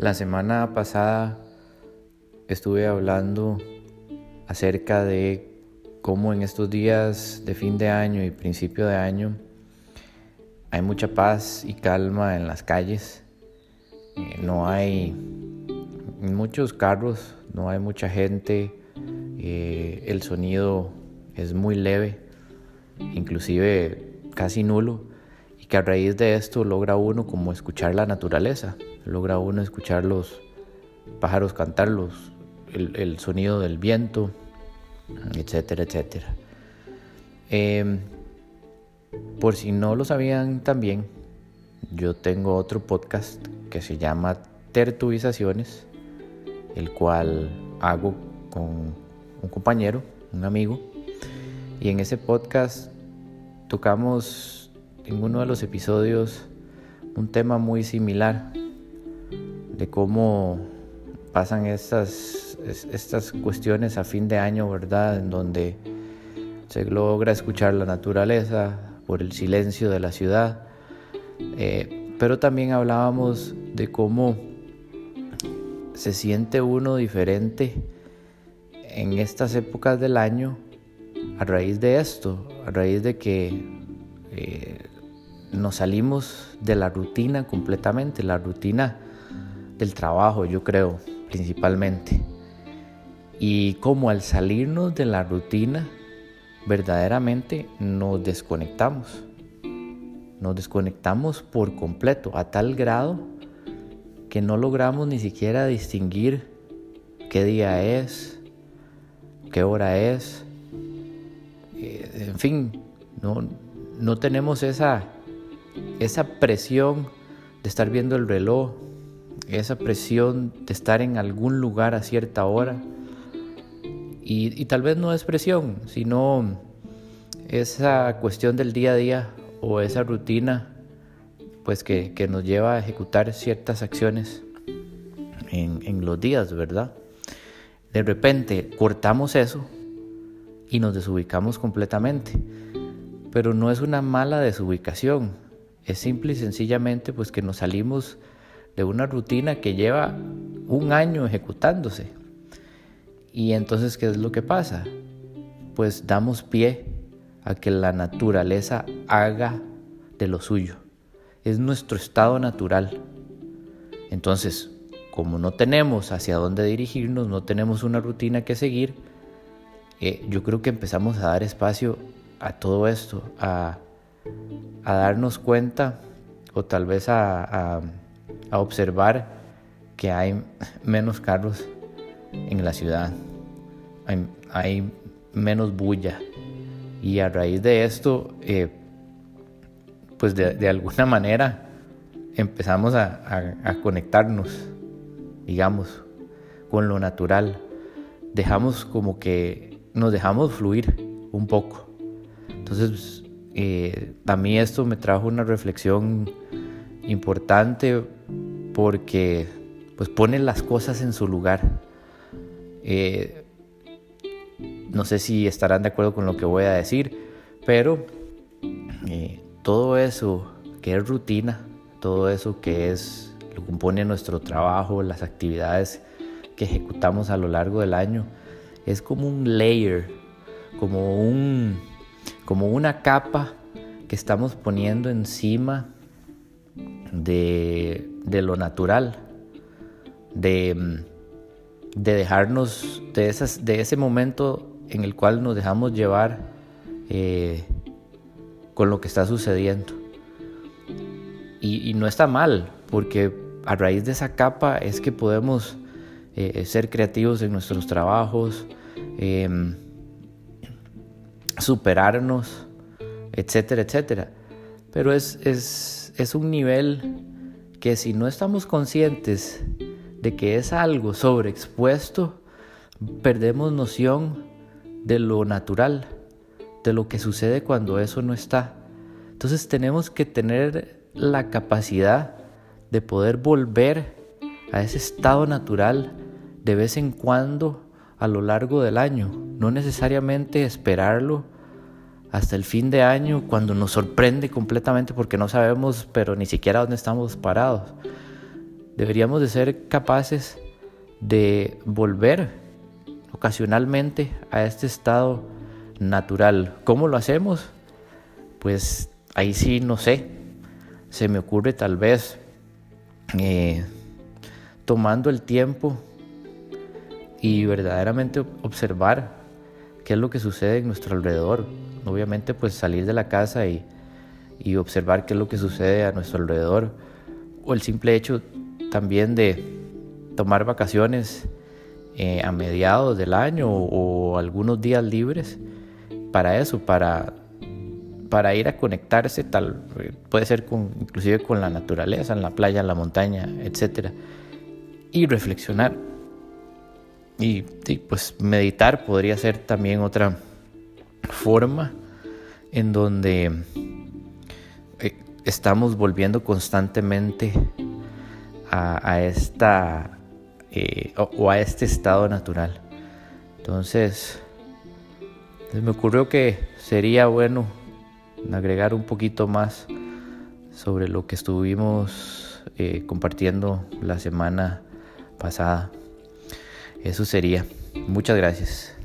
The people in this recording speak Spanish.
La semana pasada estuve hablando acerca de cómo en estos días de fin de año y principio de año hay mucha paz y calma en las calles. Eh, no hay muchos carros, no hay mucha gente, eh, el sonido es muy leve, inclusive casi nulo, y que a raíz de esto logra uno como escuchar la naturaleza, logra uno escuchar los pájaros cantarlos, el, sonido del viento, etcétera, etcétera. Em, por si no lo sabían también, yo tengo otro podcast que se llama Tertuizaciones, el cual hago con un compañero, un amigo, y en ese podcast tocamos en uno de los episodios un tema muy similar de cómo pasan estas, estas cuestiones a fin de año, ¿verdad? En donde se logra escuchar la naturaleza por el silencio de la ciudad. Eh, pero también hablábamos de cómo se siente uno diferente en estas épocas del año a raíz de esto, a raíz de que eh, nos salimos de la rutina completamente, la rutina del trabajo, yo creo, principalmente. Y como al salirnos de la rutina, verdaderamente nos desconectamos. Nos desconectamos por completo, a tal grado que no logramos ni siquiera distinguir qué día es, qué hora es. Eh, en fin, no, no tenemos esa, esa presión de estar viendo el reloj, esa presión de estar en algún lugar a cierta hora. Y, tal vez no es presión, sino esa cuestión del día a día o esa rutina pues que, nos lleva a ejecutar ciertas acciones en, en los días, ¿verdad? De repente cortamos eso y nos desubicamos completamente. Pero no es una mala desubicación, es simple y sencillamente pues que nos salimos de una rutina que lleva un año ejecutándose. Y entonces, ¿qué es lo que pasa? Pues damos pie a que la naturaleza haga de lo suyo. Es nuestro estado natural. Entonces, como no tenemos hacia dónde dirigirnos, no tenemos una rutina que seguir, eh, yo creo que empezamos a dar espacio a todo esto, a, darnos cuenta o tal vez a a observar que hay menos carros en la ciudad, hay, menos bulla. Y a raíz de esto, eh, pues de, alguna manera empezamos a, conectarnos, digamos, con lo natural. Dejamos como que nos dejamos fluir un poco. Entonces, eh, a mí esto me trajo una reflexión importante porque pues pone las cosas en su lugar. Eh, no sé si estarán de acuerdo con lo que voy a decir, pero eh, todo eso que es rutina, todo eso que es lo compone nuestro trabajo, las actividades que ejecutamos a lo largo del año, es como un layer, como un como una capa que estamos poniendo encima de, lo natural, de, dejarnos, de, esas, de ese momento en el cual nos dejamos llevar eh, con lo que está sucediendo. Y, no está mal, porque a raíz de esa capa es que podemos eh, ser creativos en nuestros trabajos, em, superarnos, etcétera, etcétera. Pero es es un nivel que si no estamos conscientes de que es algo sobreexpuesto, perdemos noción de lo natural, de lo que sucede cuando eso no está. Entonces tenemos que tener la capacidad de poder volver a ese estado natural de vez en cuando a lo largo del año, no necesariamente esperarlo hasta el fin de año cuando nos sorprende completamente porque no sabemos pero ni siquiera dónde estamos parados. deberíamos de ser capaces de volver ocasionalmente a este estado natural. ¿Cómo lo hacemos? Pues ahí sí, no sé. Se me ocurre tal vez eh, tomando el tiempo y verdaderamente observar qué es lo que sucede en nuestro alrededor. Obviamente pues salir de la casa y, y observar qué es lo que sucede a nuestro alrededor. O el simple hecho también de tomar vacaciones eh, a mediados del año o, algunos días libres para eso, para, para ir a conectarse tal, puede ser con, inclusive con la naturaleza, en la playa, en la montaña, etc. Y reflexionar. Y, pues meditar podría ser también otra forma en donde eh, estamos volviendo constantemente a, esta eh, o, a este estado natural. Entonces, me ocurrió que sería bueno agregar un poquito más sobre lo que estuvimos eh, compartiendo la semana pasada. Eso sería. Muchas gracias.